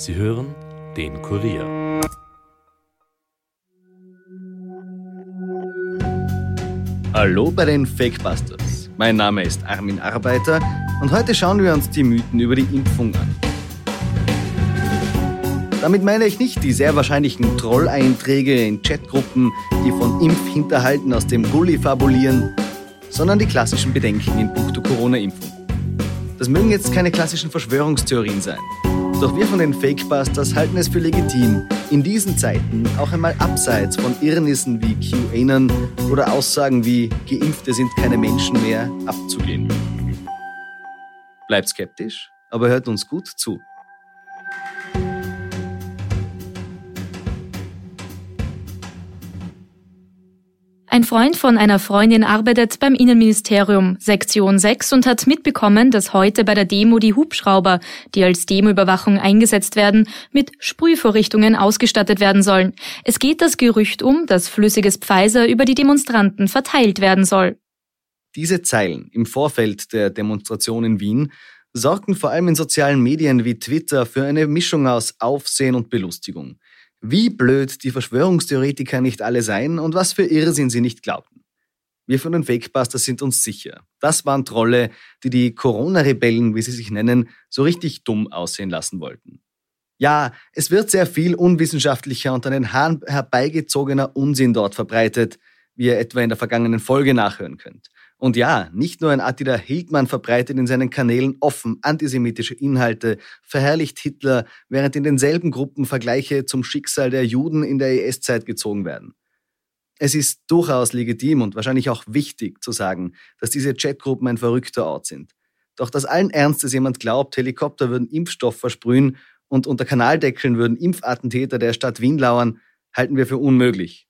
Sie hören den Kurier. Hallo bei den Fakebusters. Mein Name ist Armin Arbeiter und heute schauen wir uns die Mythen über die Impfung an. Damit meine ich nicht die sehr wahrscheinlichen Trolleinträge in Chatgruppen, die von Impfhinterhalten aus dem Gully fabulieren, sondern die klassischen Bedenken in puncto Corona-Impfung. Das mögen jetzt keine klassischen Verschwörungstheorien sein. Doch wir von den Fakebusters halten es für legitim, in diesen Zeiten auch einmal abseits von Irrnissen wie QAnon oder Aussagen wie Geimpfte sind keine Menschen mehr abzugehen. Bleibt skeptisch, aber hört uns gut zu. Ein Freund von einer Freundin arbeitet beim Innenministerium, Sektion 6, und hat mitbekommen, dass heute bei der Demo die Hubschrauber, die als Demoüberwachung eingesetzt werden, mit Sprühvorrichtungen ausgestattet werden sollen. Es geht das Gerücht um, dass flüssiges Pfizer über die Demonstranten verteilt werden soll. Diese Zeilen im Vorfeld der Demonstration in Wien sorgten vor allem in sozialen Medien wie Twitter für eine Mischung aus Aufsehen und Belustigung wie blöd die Verschwörungstheoretiker nicht alle seien und was für Irrsinn sie nicht glaubten. Wir von den Fakebusters sind uns sicher. Das waren Trolle, die die Corona-Rebellen, wie sie sich nennen, so richtig dumm aussehen lassen wollten. Ja, es wird sehr viel unwissenschaftlicher und an den Haaren herbeigezogener Unsinn dort verbreitet, wie ihr etwa in der vergangenen Folge nachhören könnt. Und ja, nicht nur ein Attila Hildmann verbreitet in seinen Kanälen offen antisemitische Inhalte, verherrlicht Hitler, während in denselben Gruppen Vergleiche zum Schicksal der Juden in der IS-Zeit gezogen werden. Es ist durchaus legitim und wahrscheinlich auch wichtig zu sagen, dass diese Chatgruppen ein verrückter Ort sind. Doch dass allen Ernstes jemand glaubt, Helikopter würden Impfstoff versprühen und unter Kanaldeckeln würden Impfattentäter der Stadt Wien lauern, halten wir für unmöglich.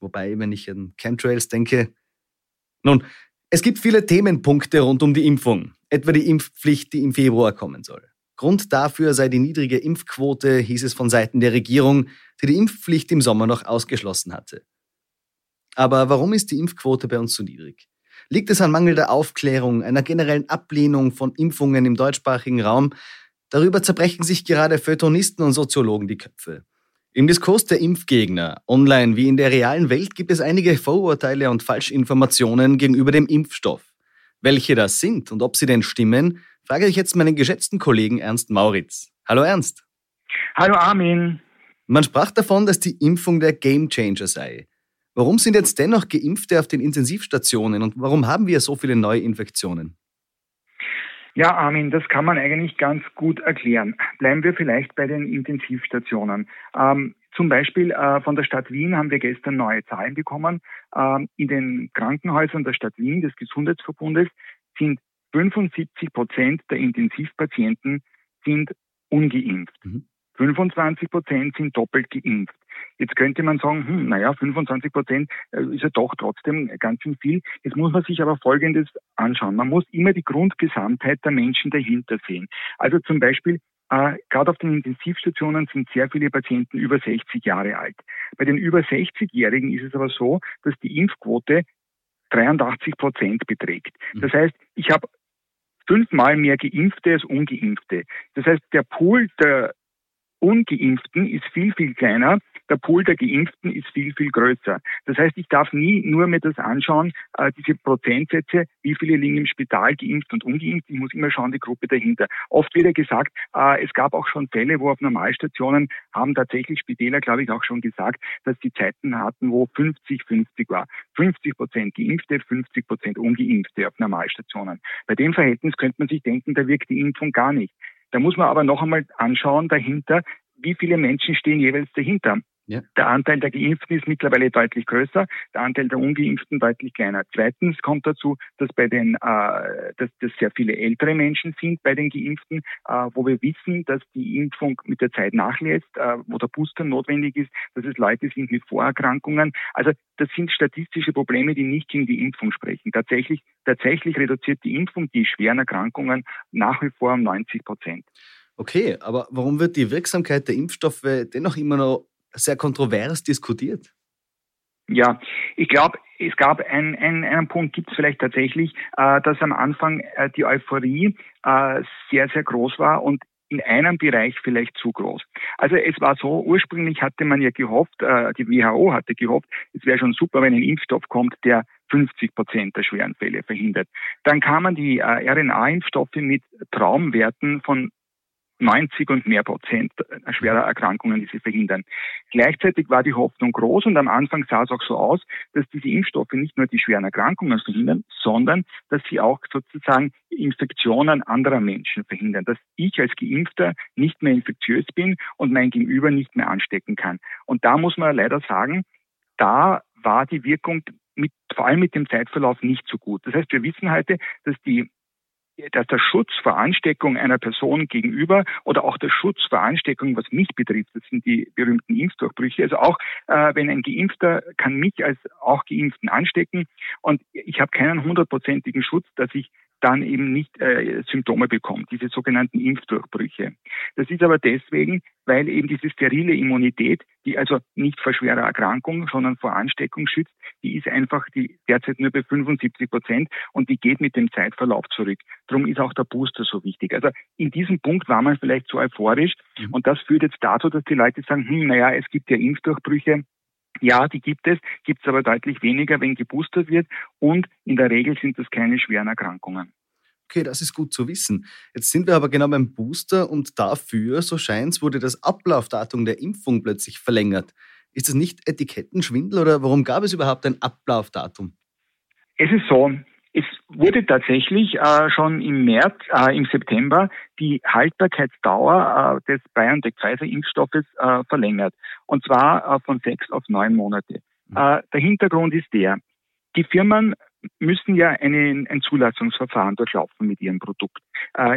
Wobei, wenn ich an Chemtrails denke, nun, es gibt viele Themenpunkte rund um die Impfung, etwa die Impfpflicht, die im Februar kommen soll. Grund dafür sei die niedrige Impfquote, hieß es von Seiten der Regierung, die die Impfpflicht im Sommer noch ausgeschlossen hatte. Aber warum ist die Impfquote bei uns so niedrig? Liegt es an mangelnder Aufklärung, einer generellen Ablehnung von Impfungen im deutschsprachigen Raum? Darüber zerbrechen sich gerade Feuilletonisten und Soziologen die Köpfe. Im Diskurs der Impfgegner, online wie in der realen Welt, gibt es einige Vorurteile und Falschinformationen gegenüber dem Impfstoff. Welche das sind und ob sie denn stimmen, frage ich jetzt meinen geschätzten Kollegen Ernst Mauritz. Hallo Ernst. Hallo Armin. Man sprach davon, dass die Impfung der Gamechanger sei. Warum sind jetzt dennoch Geimpfte auf den Intensivstationen und warum haben wir so viele Neuinfektionen? Ja, Armin, das kann man eigentlich ganz gut erklären. Bleiben wir vielleicht bei den Intensivstationen. Ähm, zum Beispiel äh, von der Stadt Wien haben wir gestern neue Zahlen bekommen. Ähm, in den Krankenhäusern der Stadt Wien, des Gesundheitsverbundes, sind 75 Prozent der Intensivpatienten sind ungeimpft. Mhm. 25 Prozent sind doppelt geimpft. Jetzt könnte man sagen, hm, naja, 25 Prozent äh, ist ja doch trotzdem ganz schön viel. Jetzt muss man sich aber Folgendes anschauen. Man muss immer die Grundgesamtheit der Menschen dahinter sehen. Also zum Beispiel äh, Gerade auf den Intensivstationen sind sehr viele Patienten über 60 Jahre alt. Bei den über 60-Jährigen ist es aber so, dass die Impfquote 83 Prozent beträgt. Mhm. Das heißt, ich habe fünfmal mehr Geimpfte als Ungeimpfte. Das heißt, der Pool der Ungeimpften ist viel, viel kleiner. Der Pool der Geimpften ist viel, viel größer. Das heißt, ich darf nie nur mir das anschauen, äh, diese Prozentsätze, wie viele liegen im Spital geimpft und ungeimpft. Ich muss immer schauen, die Gruppe dahinter. Oft wird ja gesagt, äh, es gab auch schon Fälle, wo auf Normalstationen haben tatsächlich Spitäler, glaube ich, auch schon gesagt, dass die Zeiten hatten, wo 50-50 war. 50 Prozent Geimpfte, 50 Prozent Ungeimpfte auf Normalstationen. Bei dem Verhältnis könnte man sich denken, da wirkt die Impfung gar nicht. Da muss man aber noch einmal anschauen dahinter, wie viele Menschen stehen jeweils dahinter. Ja. Der Anteil der Geimpften ist mittlerweile deutlich größer, der Anteil der Ungeimpften deutlich kleiner. Zweitens kommt dazu, dass bei den, äh, dass, dass sehr viele ältere Menschen sind bei den Geimpften, äh, wo wir wissen, dass die Impfung mit der Zeit nachlässt, äh, wo der Booster notwendig ist, dass es Leute sind mit Vorerkrankungen. Also das sind statistische Probleme, die nicht gegen die Impfung sprechen. Tatsächlich, tatsächlich reduziert die Impfung die schweren Erkrankungen nach wie vor um 90 Prozent. Okay, aber warum wird die Wirksamkeit der Impfstoffe dennoch immer noch sehr kontrovers diskutiert. Ja, ich glaube, es gab ein, ein, einen Punkt, gibt es vielleicht tatsächlich, äh, dass am Anfang äh, die Euphorie äh, sehr, sehr groß war und in einem Bereich vielleicht zu groß. Also es war so, ursprünglich hatte man ja gehofft, äh, die WHO hatte gehofft, es wäre schon super, wenn ein Impfstoff kommt, der 50 Prozent der schweren Fälle verhindert. Dann kamen die äh, RNA-Impfstoffe mit Traumwerten von 90 und mehr Prozent schwerer Erkrankungen, die sie verhindern. Gleichzeitig war die Hoffnung groß und am Anfang sah es auch so aus, dass diese Impfstoffe nicht nur die schweren Erkrankungen verhindern, sondern dass sie auch sozusagen Infektionen anderer Menschen verhindern, dass ich als Geimpfter nicht mehr infektiös bin und mein Gegenüber nicht mehr anstecken kann. Und da muss man leider sagen, da war die Wirkung mit, vor allem mit dem Zeitverlauf nicht so gut. Das heißt, wir wissen heute, dass die dass der Schutz vor Ansteckung einer Person gegenüber oder auch der Schutz vor Ansteckung, was mich betrifft, das sind die berühmten Impfdurchbrüche. Also auch äh, wenn ein Geimpfter kann mich als auch Geimpften anstecken und ich habe keinen hundertprozentigen Schutz, dass ich dann eben nicht äh, Symptome bekommt, diese sogenannten Impfdurchbrüche. Das ist aber deswegen, weil eben diese sterile Immunität, die also nicht vor schwerer Erkrankung, sondern vor Ansteckung schützt, die ist einfach die derzeit nur bei 75 Prozent und die geht mit dem Zeitverlauf zurück. Darum ist auch der Booster so wichtig. Also in diesem Punkt war man vielleicht so euphorisch mhm. und das führt jetzt dazu, dass die Leute sagen, hm, naja, es gibt ja Impfdurchbrüche, ja, die gibt es, gibt es aber deutlich weniger, wenn geboostert wird und in der Regel sind das keine schweren Erkrankungen. Okay, das ist gut zu wissen. Jetzt sind wir aber genau beim Booster und dafür, so scheint es, wurde das Ablaufdatum der Impfung plötzlich verlängert. Ist das nicht Etikettenschwindel oder warum gab es überhaupt ein Ablaufdatum? Es ist so, es wurde tatsächlich äh, schon im März, äh, im September die Haltbarkeitsdauer äh, des BioNTech-Pfizer-Impfstoffes äh, verlängert. Und zwar äh, von sechs auf neun Monate. Mhm. Äh, der Hintergrund ist der, die Firmen müssen ja einen, ein Zulassungsverfahren durchlaufen mit ihrem Produkt.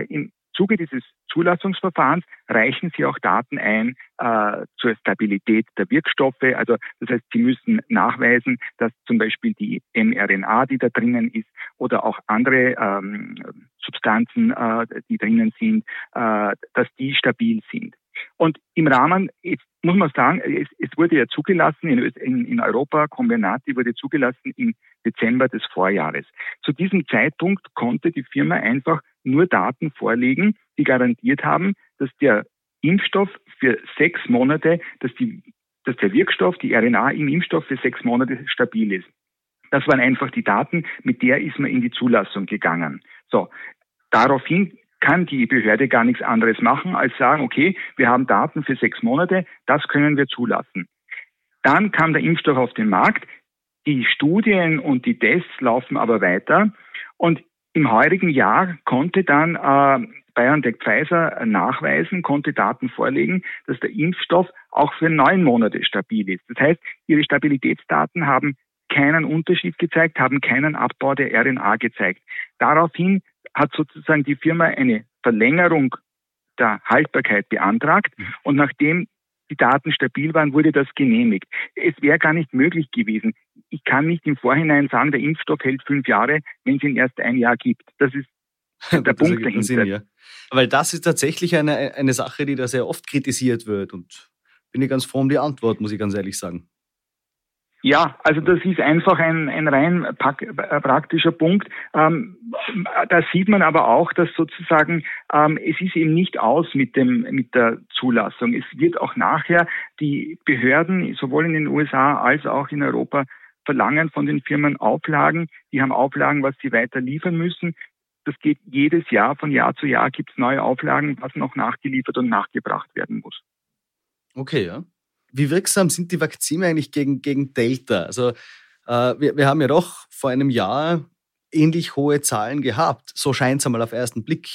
Im Zuge dieses Zulassungsverfahrens reichen Sie auch Daten ein äh, zur Stabilität der Wirkstoffe. Also das heißt, Sie müssen nachweisen, dass zum Beispiel die mRNA, die da drinnen ist, oder auch andere ähm, Substanzen, äh, die drinnen sind, äh, dass die stabil sind. Und im Rahmen, jetzt muss man sagen, es, es wurde ja zugelassen, in, in, Europa, Combinati wurde zugelassen im Dezember des Vorjahres. Zu diesem Zeitpunkt konnte die Firma einfach nur Daten vorlegen, die garantiert haben, dass der Impfstoff für sechs Monate, dass, die, dass der Wirkstoff, die RNA im Impfstoff für sechs Monate stabil ist. Das waren einfach die Daten, mit der ist man in die Zulassung gegangen. So, daraufhin kann die Behörde gar nichts anderes machen, als sagen, okay, wir haben Daten für sechs Monate, das können wir zulassen. Dann kam der Impfstoff auf den Markt, die Studien und die Tests laufen aber weiter und im heurigen Jahr konnte dann äh, BioNTech Pfizer nachweisen, konnte Daten vorlegen, dass der Impfstoff auch für neun Monate stabil ist. Das heißt, ihre Stabilitätsdaten haben keinen Unterschied gezeigt, haben keinen Abbau der RNA gezeigt. Daraufhin hat sozusagen die Firma eine Verlängerung der Haltbarkeit beantragt mhm. und nachdem die Daten stabil waren, wurde das genehmigt. Es wäre gar nicht möglich gewesen. Ich kann nicht im Vorhinein sagen, der Impfstoff hält fünf Jahre, wenn es ihn erst ein Jahr gibt. Das ist der Punkt dahinter. Sinn, ja. Weil das ist tatsächlich eine, eine Sache, die da sehr oft kritisiert wird und bin ich ganz froh um die Antwort, muss ich ganz ehrlich sagen. Ja, also das ist einfach ein, ein rein praktischer Punkt. Ähm, da sieht man aber auch, dass sozusagen ähm, es ist eben nicht aus mit dem mit der Zulassung. Es wird auch nachher die Behörden sowohl in den USA als auch in Europa verlangen von den Firmen Auflagen. Die haben Auflagen, was sie weiter liefern müssen. Das geht jedes Jahr, von Jahr zu Jahr gibt es neue Auflagen, was noch nachgeliefert und nachgebracht werden muss. Okay, ja. Wie wirksam sind die Vakzine eigentlich gegen, gegen Delta? Also äh, wir, wir haben ja doch vor einem Jahr ähnlich hohe Zahlen gehabt. So scheint es einmal auf ersten Blick.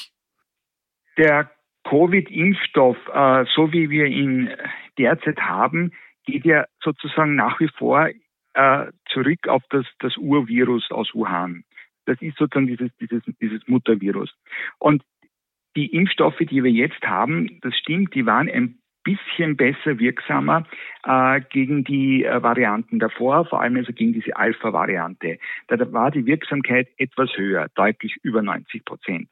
Der Covid-Impfstoff, äh, so wie wir ihn derzeit haben, geht ja sozusagen nach wie vor äh, zurück auf das, das Urvirus aus Wuhan. Das ist sozusagen dieses, dieses, dieses Muttervirus. Und die Impfstoffe, die wir jetzt haben, das stimmt, die waren ein bisschen besser wirksamer äh, gegen die äh, Varianten davor, vor allem also gegen diese Alpha-Variante. Da war die Wirksamkeit etwas höher, deutlich über 90 Prozent.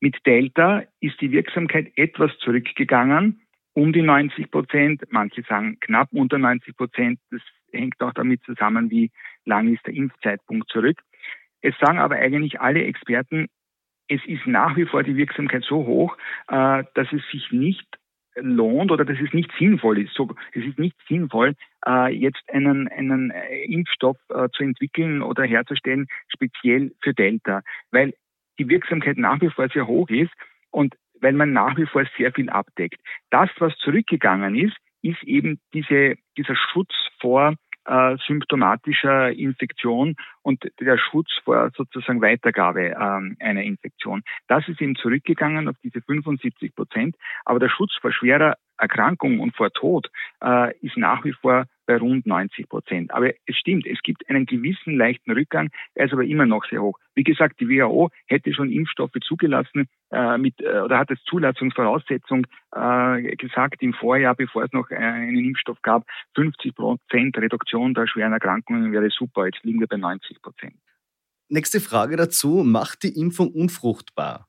Mit Delta ist die Wirksamkeit etwas zurückgegangen, um die 90 Prozent. Manche sagen knapp unter 90 Prozent. Das hängt auch damit zusammen, wie lang ist der Impfzeitpunkt zurück. Es sagen aber eigentlich alle Experten, es ist nach wie vor die Wirksamkeit so hoch, äh, dass es sich nicht lohnt oder dass es nicht sinnvoll ist. So, es ist nicht sinnvoll, äh, jetzt einen, einen äh, Impfstoff zu entwickeln oder herzustellen, speziell für Delta, weil die Wirksamkeit nach wie vor sehr hoch ist und weil man nach wie vor sehr viel abdeckt. Das, was zurückgegangen ist, ist eben diese, dieser Schutz vor äh, symptomatischer Infektion und der Schutz vor sozusagen Weitergabe ähm, einer Infektion. Das ist eben zurückgegangen auf diese 75 Prozent, aber der Schutz vor schwerer Erkrankung und vor Tod äh, ist nach wie vor bei rund 90 Prozent. Aber es stimmt, es gibt einen gewissen leichten Rückgang, er ist aber immer noch sehr hoch. Wie gesagt, die WHO hätte schon Impfstoffe zugelassen äh, mit äh, oder hat als Zulassungsvoraussetzung äh, gesagt im Vorjahr, bevor es noch einen Impfstoff gab, 50 Prozent Reduktion der schweren Erkrankungen wäre super. Jetzt liegen wir bei 90 Prozent. Nächste Frage dazu: Macht die Impfung unfruchtbar?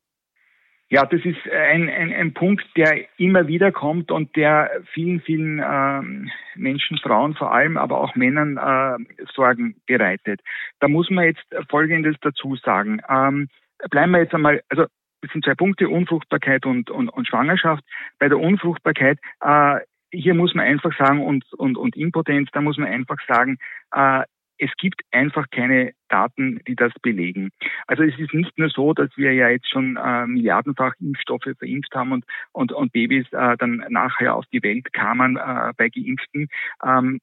Ja, das ist ein, ein, ein Punkt, der immer wieder kommt und der vielen, vielen ähm, Menschen, Frauen vor allem, aber auch Männern äh, Sorgen bereitet. Da muss man jetzt Folgendes dazu sagen. Ähm, bleiben wir jetzt einmal, also es sind zwei Punkte, Unfruchtbarkeit und, und, und Schwangerschaft. Bei der Unfruchtbarkeit, äh, hier muss man einfach sagen, und, und, und Impotenz, da muss man einfach sagen, äh, es gibt einfach keine Daten, die das belegen. Also es ist nicht nur so, dass wir ja jetzt schon äh, milliardenfach Impfstoffe verimpft haben und, und, und Babys äh, dann nachher auf die Welt kamen äh, bei Geimpften. Ähm,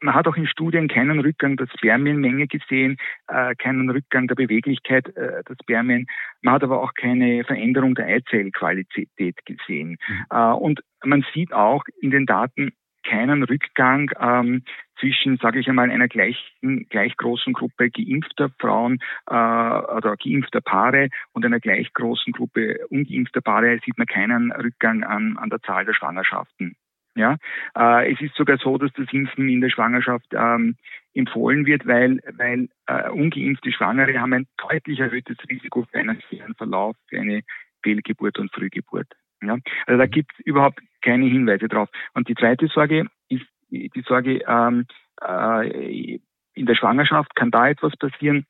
man hat auch in Studien keinen Rückgang der Spermienmenge gesehen, äh, keinen Rückgang der Beweglichkeit äh, der Spermien. Man hat aber auch keine Veränderung der Eizellqualität gesehen. Mhm. Äh, und man sieht auch in den Daten, keinen Rückgang ähm, zwischen, sage ich einmal, einer gleichen, gleich großen Gruppe geimpfter Frauen äh, oder geimpfter Paare und einer gleich großen Gruppe ungeimpfter Paare sieht man keinen Rückgang an, an der Zahl der Schwangerschaften. Ja, äh, es ist sogar so, dass das Impfen in der Schwangerschaft ähm, empfohlen wird, weil, weil äh, ungeimpfte Schwangere haben ein deutlich erhöhtes Risiko für einen schweren Verlauf, für eine Fehlgeburt und Frühgeburt. Ja? Also da gibt es überhaupt keine Hinweise drauf. Und die zweite Sorge ist die Sorge, ähm, äh, in der Schwangerschaft kann da etwas passieren.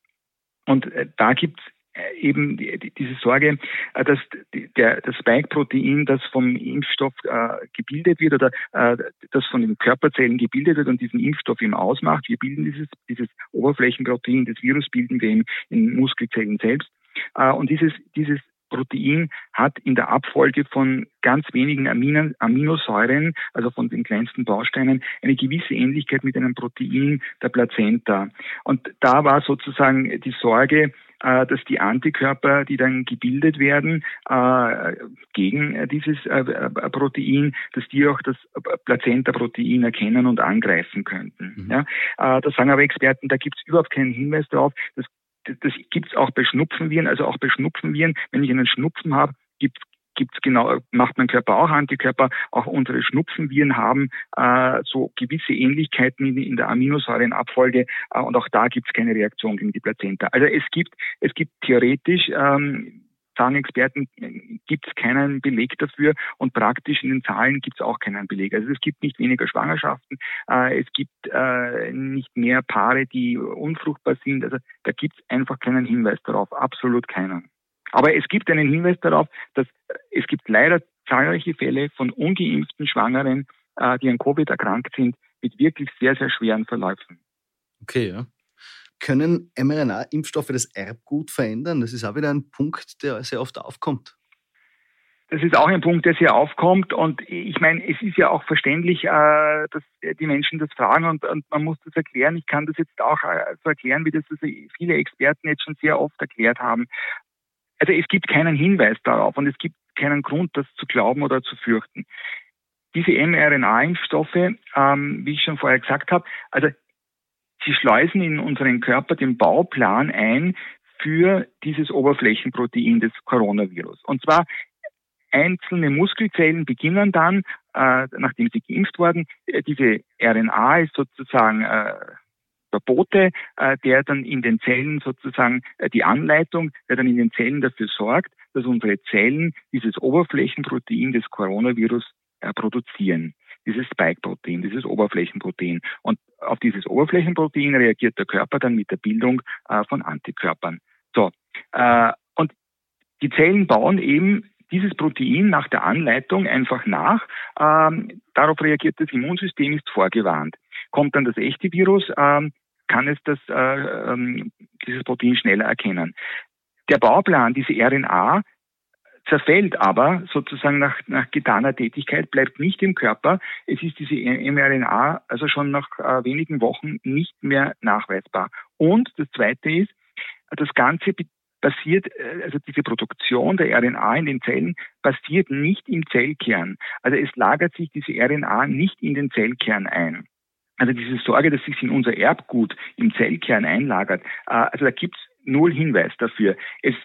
Und äh, da gibt es äh, eben die, die, diese Sorge, äh, dass der, das Spike-Protein, das vom Impfstoff äh, gebildet wird oder äh, das von den Körperzellen gebildet wird und diesen Impfstoff eben ausmacht. Wir bilden dieses, dieses Oberflächenprotein des Virus bilden wir in, in Muskelzellen selbst. Äh, und dieses, dieses Protein hat in der Abfolge von ganz wenigen Aminen, Aminosäuren, also von den kleinsten Bausteinen, eine gewisse Ähnlichkeit mit einem Protein der Plazenta. Und da war sozusagen die Sorge, äh, dass die Antikörper, die dann gebildet werden äh, gegen dieses äh, Protein, dass die auch das Plazenta-Protein erkennen und angreifen könnten. Mhm. Ja, da sagen aber Experten, da gibt es überhaupt keinen Hinweis darauf. Das das gibt es auch bei Schnupfenviren, also auch bei Schnupfenviren, wenn ich einen Schnupfen habe, gibt gibt's genau, macht mein Körper auch Antikörper. Auch unsere Schnupfenviren haben äh, so gewisse Ähnlichkeiten in, in der Aminosäurenabfolge äh, und auch da gibt's keine Reaktion gegen die Plazenta. Also es gibt, es gibt theoretisch ähm, sagen Experten, gibt es keinen Beleg dafür und praktisch in den Zahlen gibt es auch keinen Beleg. Also es gibt nicht weniger Schwangerschaften, äh, es gibt äh, nicht mehr Paare, die unfruchtbar sind. Also da gibt es einfach keinen Hinweis darauf, absolut keinen. Aber es gibt einen Hinweis darauf, dass es gibt leider zahlreiche Fälle von ungeimpften Schwangeren, äh, die an Covid erkrankt sind, mit wirklich sehr, sehr schweren Verläufen. Okay, ja. Können mRNA-Impfstoffe das Erbgut verändern? Das ist auch wieder ein Punkt, der sehr oft aufkommt. Das ist auch ein Punkt, der sehr aufkommt. Und ich meine, es ist ja auch verständlich, äh, dass die Menschen das fragen und, und, man muss das erklären. Ich kann das jetzt auch äh, so erklären, wie das viele Experten jetzt schon sehr oft erklärt haben. Also es gibt keinen Hinweis darauf und es gibt keinen Grund, das zu glauben oder zu fürchten. Diese mRNA-Impfstoffe, ähm, wie ich schon vorher gesagt habe, also sie schleusen in unseren Körper den Bauplan ein für dieses Oberflächenprotein des Coronavirus. Und zwar einzelne Muskelzellen beginnen dann, äh, nachdem sie geimpft wurden, äh, diese RNA ist sozusagen äh, der Bote, äh, der dann in den Zellen sozusagen äh, die Anleitung, der dann in den Zellen dafür sorgt, dass unsere Zellen dieses Oberflächenprotein des Coronavirus äh, produzieren. Dieses Spike-Protein, dieses Oberflächenprotein. Und auf dieses Oberflächenprotein reagiert der Körper dann mit der Bildung von Antikörpern. So, und Die Zellen bauen eben dieses Protein nach der Anleitung einfach nach. Ähm, darauf reagiert das Immunsystem, ist vorgewarnt. Kommt dann das echte Virus, ähm, kann es das, äh, ähm, dieses Protein schneller erkennen. Der Bauplan, diese RNA, zerfällt aber sozusagen nach, nach getaner Tätigkeit, bleibt nicht im Körper. Es ist diese mRNA also schon nach äh, wenigen Wochen nicht mehr nachweisbar. Und das Zweite ist, das Ganze passiert, äh, also diese Produktion der RNA in den Zellen passiert nicht im Zellkern. Also es lagert sich diese RNA nicht in den Zellkern ein. Also diese Sorge, dass sich in unser Erbgut im Zellkern einlagert, äh, also da gibt es null Hinweis dafür. Es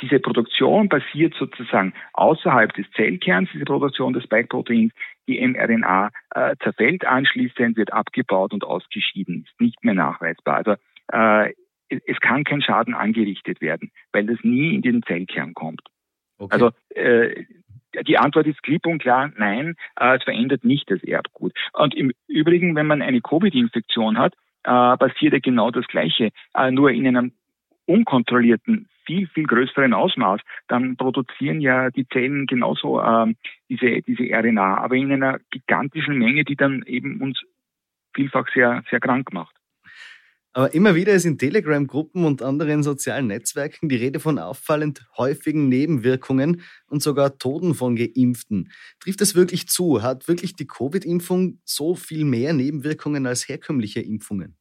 diese Produktion passiert sozusagen außerhalb des Zellkerns, diese Produktion des Spike-Proteins. Die mRNA äh, zerfällt anschließend, wird abgebaut und ausgeschieden, ist nicht mehr nachweisbar. Also äh, es kann kein Schaden angerichtet werden, weil das nie in den Zellkern kommt. Okay. Also äh, die Antwort ist klipp und klar, nein, äh, es verändert nicht das Erbgut. Und im Übrigen, wenn man eine Covid-Infektion hat, äh, passiert ja genau das Gleiche, äh, nur in einem unkontrollierten, viel, viel größeren Ausmaß, dann produzieren ja die Zellen genauso äh, diese, diese RNA, aber in einer gigantischen Menge, die dann eben uns vielfach sehr, sehr krank macht. Aber immer wieder ist in Telegram-Gruppen und anderen sozialen Netzwerken die Rede von auffallend häufigen Nebenwirkungen und sogar Toten von Geimpften. Trifft es wirklich zu? Hat wirklich die Covid-Impfung so viel mehr Nebenwirkungen als herkömmliche Impfungen?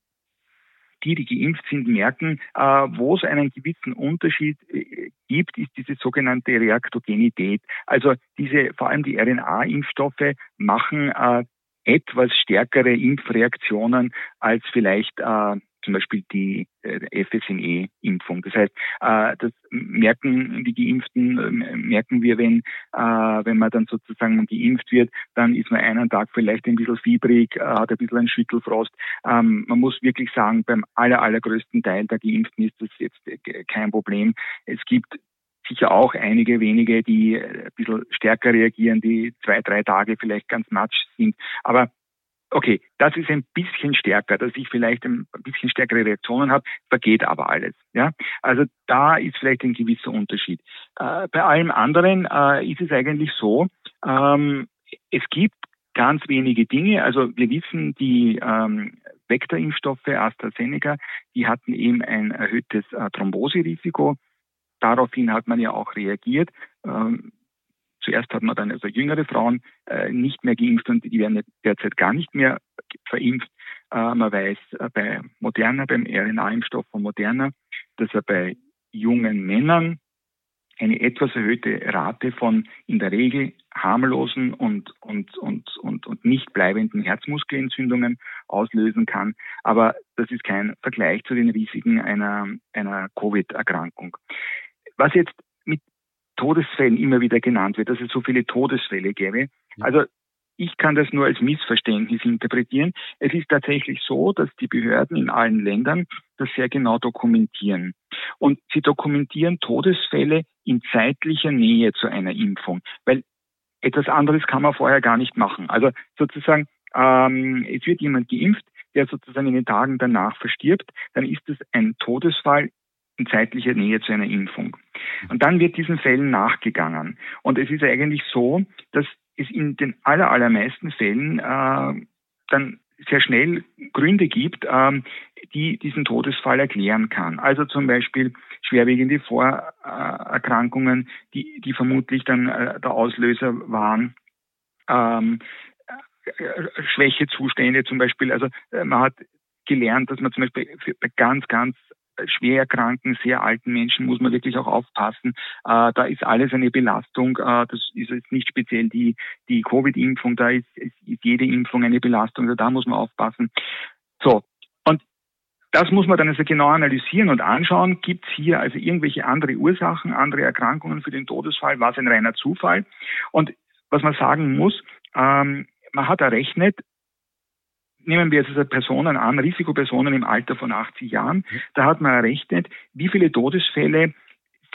Die, die geimpft sind, merken, äh, wo es einen gewissen Unterschied äh, gibt, ist diese sogenannte Reaktogenität. Also diese, vor allem die RNA-Impfstoffe machen äh, etwas stärkere Impfreaktionen als vielleicht äh, zum Beispiel die äh, FSME-Impfung. Das heißt, äh, das merken die Geimpften, äh, merken wir, wenn, wenn man dann sozusagen geimpft wird, dann ist man einen Tag vielleicht ein bisschen fiebrig, hat ein bisschen einen Schüttelfrost. Ähm, man muss wirklich sagen, beim aller, allergrößten Teil der Geimpften ist das jetzt kein Problem. Es gibt sicher auch einige wenige, die ein bisschen stärker reagieren, die zwei, drei Tage vielleicht ganz matsch sind. Aber okay, das ist ein bisschen stärker, dass ich vielleicht ein bisschen stärkere Reaktionen habe, vergeht aber alles. Ja, also da ist vielleicht ein gewisser Unterschied. Äh, bei allem anderen äh, ist es eigentlich so, ähm, es gibt ganz wenige Dinge. Also wir wissen, die ähm, Vektorimpfstoffe AstraZeneca, die hatten eben ein erhöhtes äh, Thromboserisiko. Daraufhin hat man ja auch reagiert. Ähm, Zuerst hat man dann also jüngere Frauen äh, nicht mehr geimpft und die werden derzeit gar nicht mehr verimpft. Äh, man weiß äh, bei Moderna, beim RNA-Impfstoff von Moderna, dass er bei jungen Männern eine etwas erhöhte Rate von in der Regel harmlosen und, und, und, und, und nicht bleibenden Herzmuskelentzündungen auslösen kann. Aber das ist kein Vergleich zu den Risiken einer, einer Covid-Erkrankung. Was jetzt Todesfällen immer wieder genannt wird, dass es so viele Todesfälle gäbe. Also ich kann das nur als Missverständnis interpretieren. Es ist tatsächlich so, dass die Behörden in allen Ländern das sehr genau dokumentieren. Und sie dokumentieren Todesfälle in zeitlicher Nähe zu einer Impfung, weil etwas anderes kann man vorher gar nicht machen. Also sozusagen, ähm, es wird jemand geimpft, der sozusagen in den Tagen danach verstirbt, dann ist es ein Todesfall in zeitlicher Nähe zu einer Impfung. Und dann wird diesen Fällen nachgegangen. Und es ist eigentlich so, dass es in den aller, allermeisten Fällen äh, dann sehr schnell Gründe gibt, ähm, die diesen Todesfall erklären kann. Also zum Beispiel schwerwiegende Vorerkrankungen, die, die vermutlich dann äh, der Auslöser waren. Ähm, äh, Schwächezustände zum Beispiel. Also äh, man hat gelernt, dass man zum Beispiel bei ganz, ganz schwer erkrankten, sehr alten Menschen muss man wirklich auch aufpassen. Äh, da ist alles eine Belastung. Äh, das ist jetzt nicht speziell die, die Covid-Impfung. Da ist, ist, jede Impfung eine Belastung. Also da muss man aufpassen. So. Und das muss man dann also genau analysieren und anschauen. Gibt es hier also irgendwelche andere Ursachen, andere Erkrankungen für den Todesfall? War es ein reiner Zufall? Und was man sagen muss, ähm, man hat errechnet, nehmen wir jetzt also Personen an, Risikopersonen im Alter von 80 Jahren, da hat man errechnet, wie viele Todesfälle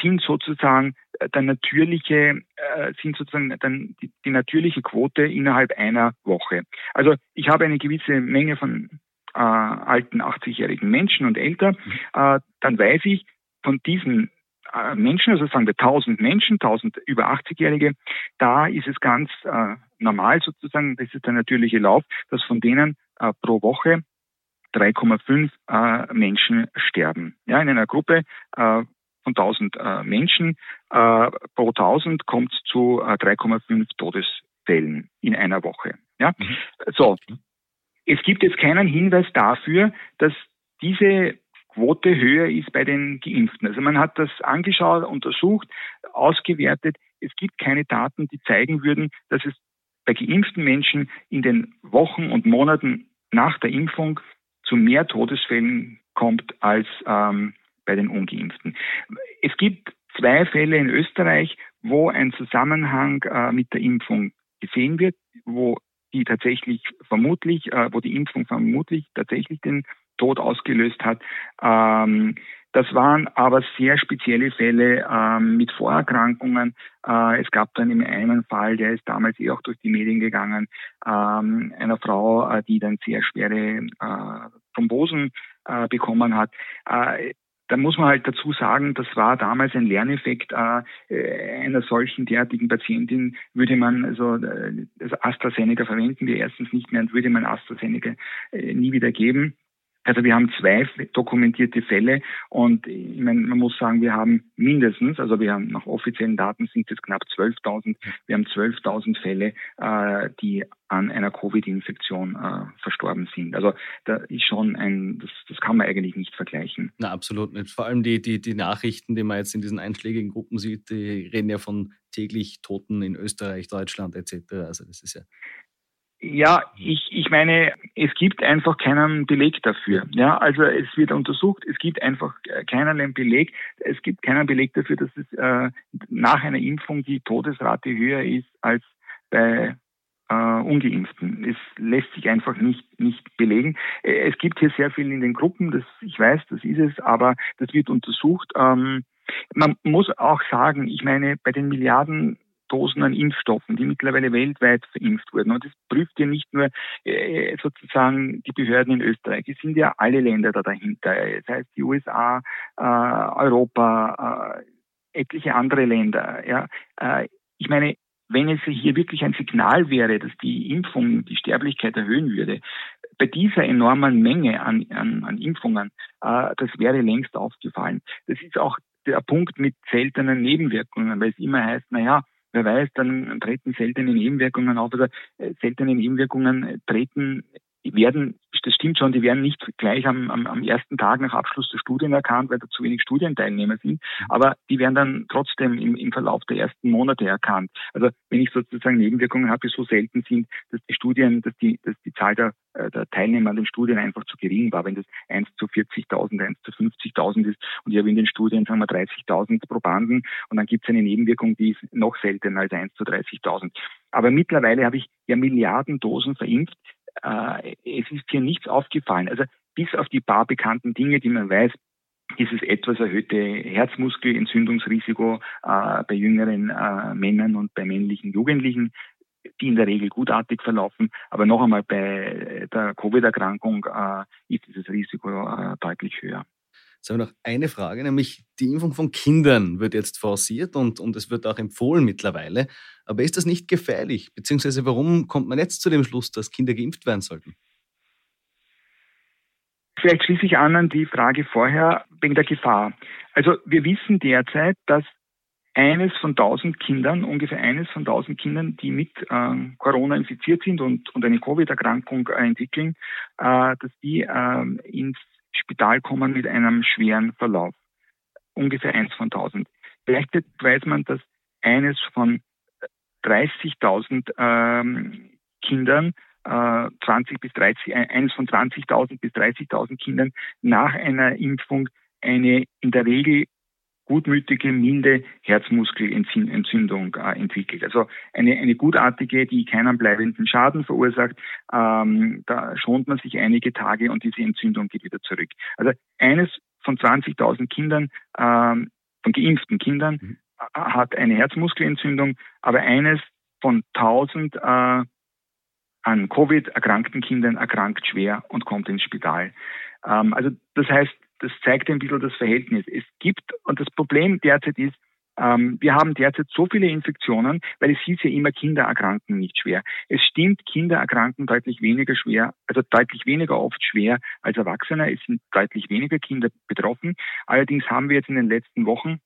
sind sozusagen äh, der natürliche, äh, sind sozusagen dann die, die natürliche Quote innerhalb einer Woche. Also ich habe eine gewisse Menge von äh, alten 80-jährigen Menschen und älter, äh, dann weiß ich, von diesen äh, Menschen, also sagen wir 1000 Menschen, 1000 über 80-Jährige, da ist es ganz äh, normal sozusagen, das ist der natürliche Lauf, dass von denen äh, pro Woche 3,5 äh, Menschen sterben. Ja, in einer Gruppe äh, von 1000 äh, Menschen äh, pro 1000 kommt es zu äh, 3,5 Todesfällen in einer Woche. Ja, mhm. so. Es gibt jetzt keinen Hinweis dafür, dass diese Quote höher ist bei den Geimpften. Also man hat das angeschaut, untersucht, ausgewertet. Es gibt keine Daten, die zeigen würden, dass es bei geimpften Menschen in den Wochen und Monaten nach der Impfung zu mehr Todesfällen kommt als ähm, bei den Ungeimpften. Es gibt zwei Fälle in Österreich, wo ein Zusammenhang äh, mit der Impfung gesehen wird, wo die tatsächlich vermutlich, äh, wo die Impfung vermutlich tatsächlich den Tod ausgelöst hat. Ähm, das waren aber sehr spezielle Fälle ähm, mit Vorerkrankungen. Äh, es gab dann im einen Fall, der ist damals eh auch durch die Medien gegangen, ähm, einer Frau, äh, die dann sehr schwere äh, Thrombosen äh, bekommen hat. Äh, da muss man halt dazu sagen, das war damals ein Lerneffekt äh, einer solchen derartigen Patientin würde man also, äh, also AstraZeneca verwenden wir erstens nicht mehr und würde man AstraZeneca äh, nie wieder geben. Also wir haben zwei dokumentierte Fälle und ich meine, man muss sagen, wir haben mindestens, also wir haben nach offiziellen Daten sind es knapp 12.000, wir haben 12.000 Fälle, äh, die an einer Covid-Infektion äh, verstorben sind. Also da ist schon ein, das, das kann man eigentlich nicht vergleichen. Na, absolut nicht. Vor allem die, die, die Nachrichten, die man jetzt in diesen einschlägigen Gruppen sieht, die reden ja von täglich Toten in Österreich, Deutschland etc. Also das ist ja ja, ich, ich meine, es gibt einfach keinen Beleg dafür. Ja, also es wird untersucht, es gibt einfach keinerlei Beleg. Es gibt keinen Beleg dafür, dass es äh, nach einer Impfung die Todesrate höher ist als bei äh, Ungeimpften. Es lässt sich einfach nicht, nicht belegen. Äh, es gibt hier sehr viel in den Gruppen, das, ich weiß, das ist es, aber das wird untersucht. Ähm, man muss auch sagen, ich meine, bei den Milliarden Dosen an Impfstoffen, die mittlerweile weltweit verimpft wurden. Und das prüft ja nicht nur äh, sozusagen die Behörden in Österreich, es sind ja alle Länder da dahinter, das heißt die USA, äh, Europa, äh, etliche andere Länder. Ja. Äh, ich meine, wenn es hier wirklich ein Signal wäre, dass die Impfung die Sterblichkeit erhöhen würde, bei dieser enormen Menge an, an, an Impfungen, äh, das wäre längst aufgefallen. Das ist auch der Punkt mit seltenen Nebenwirkungen, weil es immer heißt, na ja, wer weiß, dann treten seltene Nebenwirkungen auf oder äh, seltene Nebenwirkungen treten werden, das stimmt schon, die werden nicht gleich am, am, am ersten Tag nach Abschluss der Studien erkannt, weil da zu wenig Studienteilnehmer sind, aber die werden dann trotzdem im, im Verlauf der ersten Monate erkannt. Also wenn ich sozusagen Nebenwirkungen habe, die so selten sind, dass die Studien, dass die, dass die Zahl der, äh, der Teilnehmer an den Studien einfach zu gering war, wenn das 1 zu 40.000, 1 zu 50.000 ist und ich habe in den Studien, sagen wir, 30.000 Probanden und dann gibt es eine Nebenwirkung, die ist noch seltener als 1 zu 30.000. Aber mittlerweile habe ich ja Milliarden Dosen verimpft äh, es ist hier nichts aufgefallen. Also bis auf die paar bekannten Dinge, die man weiß, dieses etwas erhöhte Herzmuskelentzündungsrisiko äh, bei jüngeren äh, Männern und bei männlichen Jugendlichen, die in der Regel gutartig verlaufen. Aber noch einmal bei der Covid-Erkrankung äh, ist dieses Risiko äh, deutlich höher. Jetzt habe ich noch eine Frage, nämlich die Impfung von Kindern wird jetzt forciert und, und es wird auch empfohlen mittlerweile. Aber ist das nicht gefährlich? Beziehungsweise warum kommt man jetzt zu dem Schluss, dass Kinder geimpft werden sollten? Vielleicht schließe ich an an die Frage vorher wegen der Gefahr. Also wir wissen derzeit, dass eines von tausend Kindern, ungefähr eines von tausend Kindern, die mit äh, Corona infiziert sind und, und eine Covid-Erkrankung äh, entwickeln, äh, dass die ähm, ins Spital kommen mit einem schweren Verlauf. Ungefähr eins von tausend. Vielleicht weiß man, dass eines von 30.000 ähm, Kindern, äh, 20 bis 30, eines von 20.000 bis 30.000 Kindern nach einer Impfung eine in der Regel gutmütige, milde Herzmuskelentzündung äh, entwickelt. Also eine, eine gutartige, die keinen bleibenden Schaden verursacht. Ähm, da schont man sich einige Tage und diese Entzündung geht wieder zurück. Also eines von 20.000 Kindern, ähm, von geimpften Kindern, mhm. hat eine Herzmuskelentzündung, aber eines von 1000 äh, an Covid erkrankten Kindern erkrankt schwer und kommt ins Spital. Ähm, also das heißt, das zeigt ein bisschen das Verhältnis. Es gibt, und das Problem derzeit ist, ähm, wir haben derzeit so viele Infektionen, weil es hieß ja immer, Kinder erkranken nicht schwer. Es stimmt, Kinder erkranken deutlich weniger schwer, also deutlich weniger oft schwer als Erwachsene. Es sind deutlich weniger Kinder betroffen. Allerdings haben wir jetzt in den letzten Wochen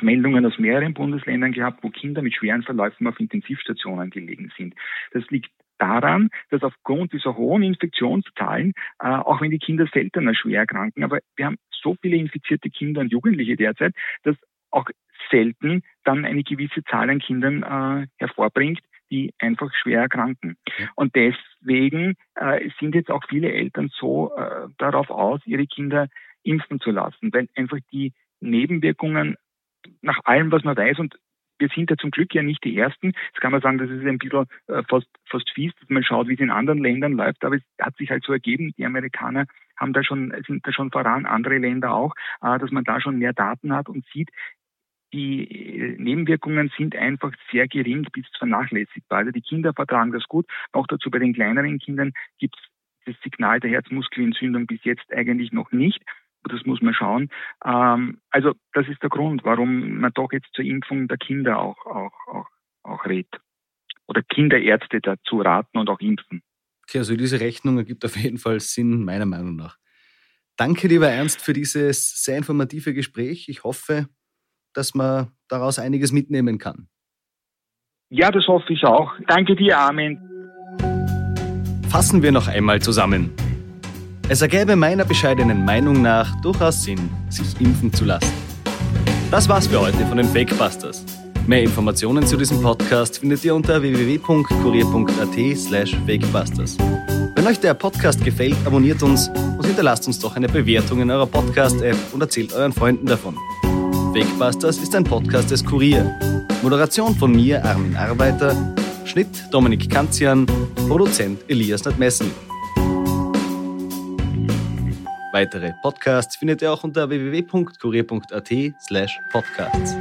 Meldungen aus mehreren Bundesländern gehabt, wo Kinder mit schweren Verläufen auf Intensivstationen gelegen sind. Das liegt daran, dass aufgrund dieser hohen Infektionszahlen, äh, auch wenn die Kinder seltener schwer erkranken, aber wir haben so viele infizierte Kinder und Jugendliche derzeit, dass auch selten dann eine gewisse Zahl an Kindern äh, hervorbringt, die einfach schwer erkranken. Und deswegen äh, sind jetzt auch viele Eltern so äh, darauf aus, ihre Kinder impfen zu lassen, weil einfach die Nebenwirkungen nach allem, was man weiß, und wir sind ja zum Glück ja nicht die Ersten. Jetzt kann man sagen, das ist ein bisschen äh, fast, fast fies, dass man schaut, wie es in anderen Ländern läuft, aber es hat sich halt so ergeben, die Amerikaner haben da schon, sind da schon voran, andere Länder auch, äh, dass man da schon mehr Daten hat und sieht, die äh, Nebenwirkungen sind einfach sehr gering bis vernachlässigbar. Also die Kinder vertragen das gut. Auch dazu bei den kleineren Kindern gibt es das Signal der Herzmuskelentzündung bis jetzt eigentlich noch nicht. Das muss man schauen. Ähm, also das ist der Grund, warum man doch jetzt zur Impfung der Kinder auch, auch, auch, auch rät. Oder Kinderärzte dazu raten und auch impfen. Okay, also diese Rechnung ergibt auf jeden Fall Sinn, meiner Meinung nach. Danke, lieber Ernst, für dieses sehr informative Gespräch. Ich hoffe, dass man daraus einiges mitnehmen kann. Ja, das hoffe ich auch. Danke dir, Armin. Fassen wir noch einmal zusammen. Es ergäbe meiner bescheidenen Meinung nach durchaus Sinn, sich impfen zu lassen. Das war's für heute von den Fakebusters. Mehr Informationen zu diesem Podcast findet ihr unter www.kurier.at slash fakebusters. Wenn euch der Podcast gefällt, abonniert uns und hinterlasst uns doch eine Bewertung in eurer Podcast-App und erzählt euren Freunden davon. Fakebusters ist ein Podcast des Kurier. Moderation von mir, Armin Arbeiter, Schnitt Dominik Kanzian, Produzent Elias Nadmessen. Weitere Podcasts findet ihr auch unter www.kurier.at slash podcasts.